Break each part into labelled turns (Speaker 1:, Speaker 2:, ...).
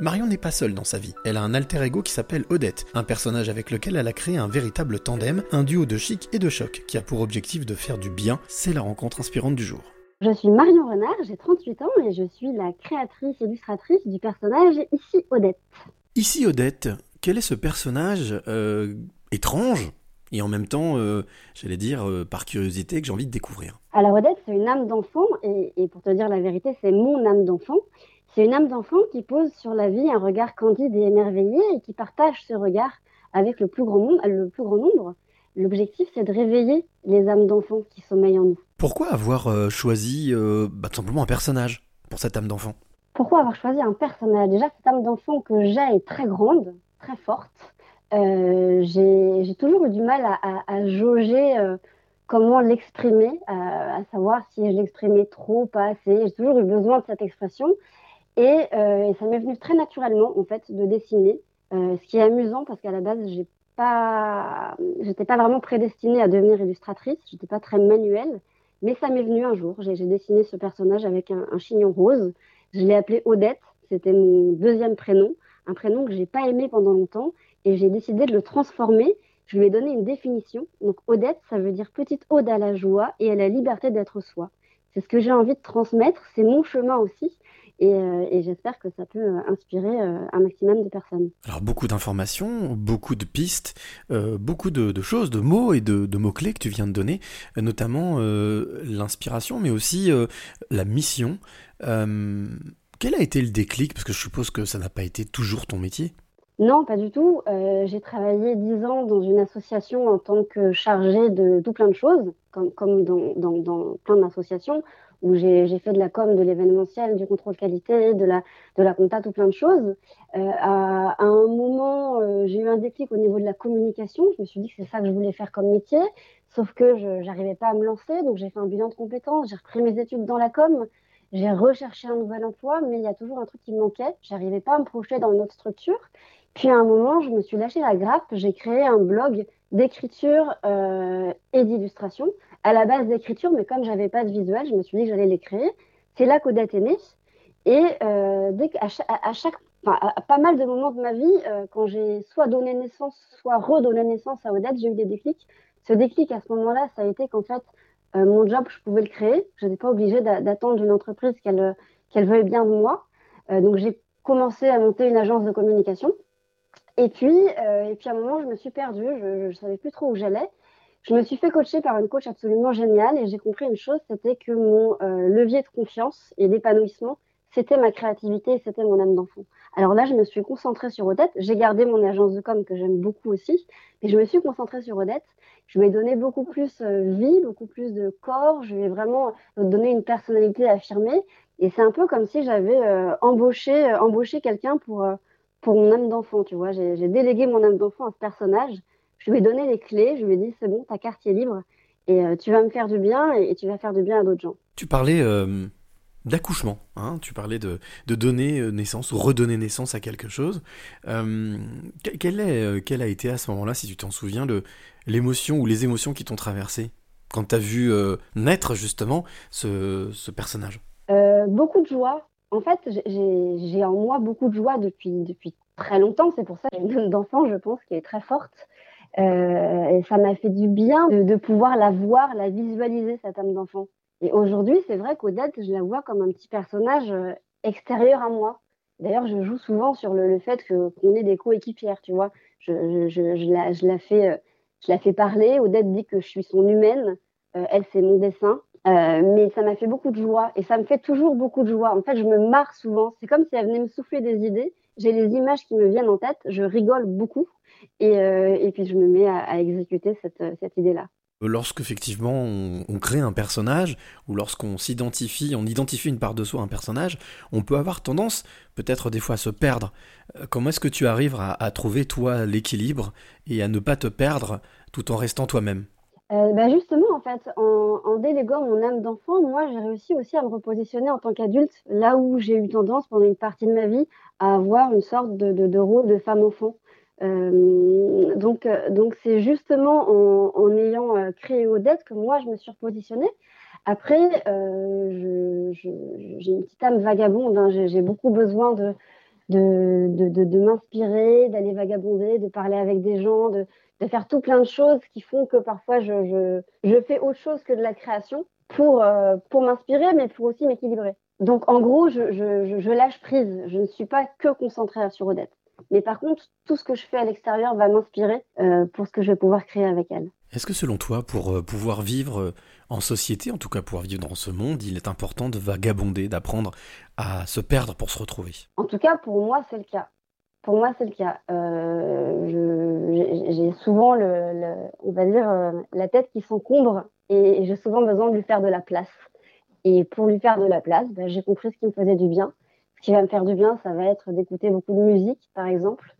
Speaker 1: Marion n'est pas seule dans sa vie. Elle a un alter ego qui s'appelle Odette, un personnage avec lequel elle a créé un véritable tandem, un duo de chic et de choc, qui a pour objectif de faire du bien. C'est la rencontre inspirante du jour.
Speaker 2: Je suis Marion Renard, j'ai 38 ans et je suis la créatrice illustratrice du personnage Ici Odette.
Speaker 1: Ici Odette, quel est ce personnage euh, étrange et en même temps, euh, j'allais dire, euh, par curiosité, que j'ai envie de découvrir?
Speaker 2: Alors Odette, c'est une âme d'enfant, et, pour te dire la vérité, c'est mon âme d'enfant. C'est une âme d'enfant qui pose sur la vie un regard candide et émerveillé, et qui partage ce regard avec le plus grand, monde, le plus grand nombre. L'objectif, c'est de réveiller les âmes d'enfant qui sommeillent en nous.
Speaker 1: Pourquoi avoir euh, choisi bah, tout simplement un personnage pour cette âme d'enfant?
Speaker 2: Pourquoi avoir choisi un personnage? Déjà, cette âme d'enfant que j'ai est très grande, très forte. Euh, j'ai toujours eu du mal à, jauger euh, comment l'exprimer, à, savoir si je l'exprimais trop ou pas assez. J'ai toujours eu besoin de cette expression. Et, euh, ça m'est venu très naturellement, en fait, de dessiner. ce qui est amusant parce qu'à la base, j'ai pas, pas vraiment prédestinée à devenir illustratrice. J'étais pas très manuelle. Mais ça m'est venu un jour. J'ai dessiné ce personnage avec un, un chignon rose. Je l'ai appelé Odette. C'était mon deuxième prénom. Un prénom que j'ai pas aimé pendant longtemps et j'ai décidé de le transformer. Je lui ai donné une définition. Donc Odette, ça veut dire petite ode à la joie et à la liberté d'être soi. C'est ce que j'ai envie de transmettre, c'est mon chemin aussi. Et, euh, j'espère que ça peut euh, inspirer euh, un maximum de personnes.
Speaker 1: Alors beaucoup d'informations, beaucoup de pistes, beaucoup de, choses, de mots et de, de mots-clés que tu viens de donner, notamment l'inspiration, mais aussi la mission. quel a été le déclic? Parce que je suppose que ça n'a pas été toujours ton métier.
Speaker 2: Non, pas du tout. Euh, j'ai travaillé dix ans dans une association en tant que chargée de tout plein de choses, comme, comme dans, dans, dans plein d'associations, où j'ai fait de la com, de l'événementiel, du contrôle qualité, de la, de la compta, tout plein de choses. Euh, à, un moment, euh, j'ai eu un déclic au niveau de la communication. Je me suis dit que c'est ça que je voulais faire comme métier, sauf que je n'arrivais pas à me lancer, donc j'ai fait un bilan de compétences, j'ai repris mes études dans la com. J'ai recherché un nouvel emploi, mais il y a toujours un truc qui me manquait. J'arrivais pas à me projeter dans une autre structure. Puis à un moment, je me suis lâché la grappe, j'ai créé un blog d'écriture euh, et d'illustration. À la base d'écriture, mais comme j'avais pas de visuel, je me suis dit que j'allais les créer. C'est là qu'Odette est née. Et euh, dès à chaque, pas mal de moments de ma vie, euh, quand j'ai soit donné naissance, soit redonné naissance à Odette, j'ai eu des déclics. Ce déclic à ce moment-là, ça a été qu'en fait, mon job, je pouvais le créer. Je n'étais pas obligée d'attendre d'une entreprise qu'elle qu'elle veuille bien de moi. donc j'ai commencé à monter une agence de communication. Et puis, euh, et puis à un moment, je me suis perdue, je ne savais plus trop où j'allais. Je me suis fait coacher par une coach absolument géniale et j'ai compris une chose, c'était que mon euh, levier de confiance et d'épanouissement, c'était ma créativité c'était mon âme d'enfant. Alors là, je me suis concentrée sur Odette. J'ai gardé mon agence de com que j'aime beaucoup aussi, mais je me suis concentrée sur Odette. Je lui ai donné beaucoup plus euh, vie, beaucoup plus de corps. Je lui ai vraiment donné une personnalité affirmée. Et c'est un peu comme si j'avais embauché, embauché quelqu'un pour pour mon âme d'enfant, tu vois. J'ai délégué mon âme d'enfant à ce personnage. Je lui ai donné les clés. Je lui ai dit, c'est bon, ta carte est libre et euh, tu vas me faire du bien et, tu vas faire du bien à d'autres gens.
Speaker 1: Tu parlais euh, d'accouchement, hein tu parlais de, de, donner euh, naissance ou redonner naissance à quelque chose. quelle, est, quelle a été à ce moment-là, si tu t'en souviens, l'émotion ou les émotions qui t'ont traversé quand tu as vu naître justement ce, ce personnage?
Speaker 2: Beaucoup de joie, en fait, j'ai en moi beaucoup de joie depuis, depuis très longtemps. C'est pour ça que j'ai une âme d'enfant, je pense, qui est très forte. Euh, et ça m'a fait du bien de, pouvoir la voir, la visualiser, cette âme d'enfant. Et aujourd'hui, c'est vrai qu'Odette, je la vois comme un petit personnage euh, extérieur à moi. D'ailleurs, je joue souvent sur le, fait qu'on est des coéquipières, tu vois. Je, euh, la fais parler. Odette dit que je suis son humaine. elle, c'est mon dessin. Mais ça m'a fait beaucoup de joie et ça me fait toujours beaucoup de joie. En fait, je me marre souvent. C'est comme si elle venait me souffler des idées. J'ai les images qui me viennent en tête, je rigole beaucoup et, euh, et puis je me mets à, exécuter cette, cette idée-là.
Speaker 1: Lorsque effectivement on, crée un personnage ou lorsqu'on s'identifie, on identifie une part de soi à un personnage, on peut avoir tendance peut-être des fois à se perdre. Euh, comment est-ce que tu arrives à, à trouver toi l'équilibre et à ne pas te perdre tout en restant toi-même?
Speaker 2: Euh, bah, justement, en en, déléguant mon âme d'enfant, moi, j'ai réussi aussi à me repositionner en tant qu'adulte, là où j'ai eu tendance pendant une partie de ma vie à avoir une sorte de, rôle de femme-enfant. Euh, donc, euh, donc c'est justement en, en ayant euh, créé Odette que moi, je me suis repositionnée. Après, euh, j'ai une petite âme vagabonde, hein, j'ai beaucoup besoin de, de, de, de, m'inspirer, d'aller vagabonder, de parler avec des gens, de, faire tout plein de choses qui font que parfois je, je, je fais autre chose que de la création pour, euh, pour m'inspirer, mais pour aussi m'équilibrer. Donc en gros, je, je, je, lâche prise. Je ne suis pas que concentrée sur Odette. Mais par contre, tout ce que je fais à l'extérieur va m'inspirer euh, pour ce que je vais pouvoir créer avec elle.
Speaker 1: Est-ce que selon toi, pour euh, pouvoir vivre en société, en tout cas pouvoir vivre dans ce monde, il est important de vagabonder, d'apprendre à se perdre pour se retrouver
Speaker 2: En tout cas, pour moi, c'est le cas. Pour moi, c'est le cas. Euh, j'ai souvent, le, on va dire, euh, la tête qui s'encombre et j'ai souvent besoin de lui faire de la place. Et pour lui faire de la place, ben, j'ai compris ce qui me faisait du bien. Ce qui va me faire du bien, ça va être d'écouter beaucoup de musique, par exemple,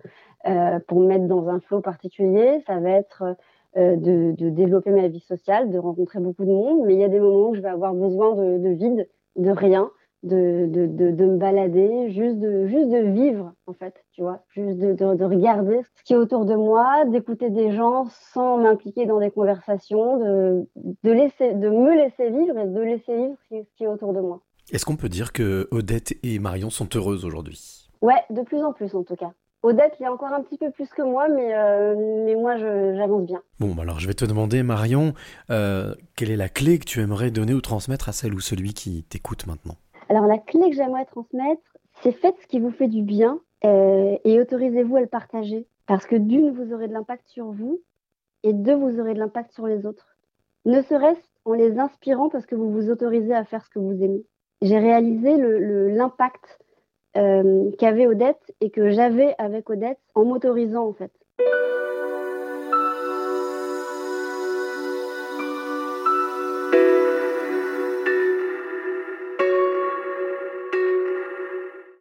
Speaker 2: euh, pour me mettre dans un flow particulier. Ça va être de, de, développer ma vie sociale, de rencontrer beaucoup de monde. Mais il y a des moments où je vais avoir besoin de, de vide, de rien, de, de, me balader, juste de, juste de vivre, en fait, tu vois, juste de, de, de regarder ce qui est autour de moi, d'écouter des gens sans m'impliquer dans des conversations, de, de, laisser, de me laisser vivre et de laisser vivre ce qui est autour de moi.
Speaker 1: Est-ce qu'on peut dire que Odette et Marion sont heureuses aujourd'hui?
Speaker 2: Ouais, de plus en plus en tout cas. Odette, il est encore un petit peu plus que moi, mais, euh, mais moi, j'avance bien.
Speaker 1: Bon, bah alors je vais te demander, Marion, euh, quelle est la clé que tu aimerais donner ou transmettre à celle ou celui qui t'écoute maintenant?
Speaker 2: Alors la clé que j'aimerais transmettre, c'est faites ce qui vous fait du bien euh, et autorisez-vous à le partager. Parce que d'une, vous aurez de l'impact sur vous et deux, vous aurez de l'impact sur les autres. Ne serait-ce en les inspirant parce que vous vous autorisez à faire ce que vous aimez. J'ai réalisé l'impact le, qu'avait Odette et que j'avais avec Odette en m'autorisant en fait.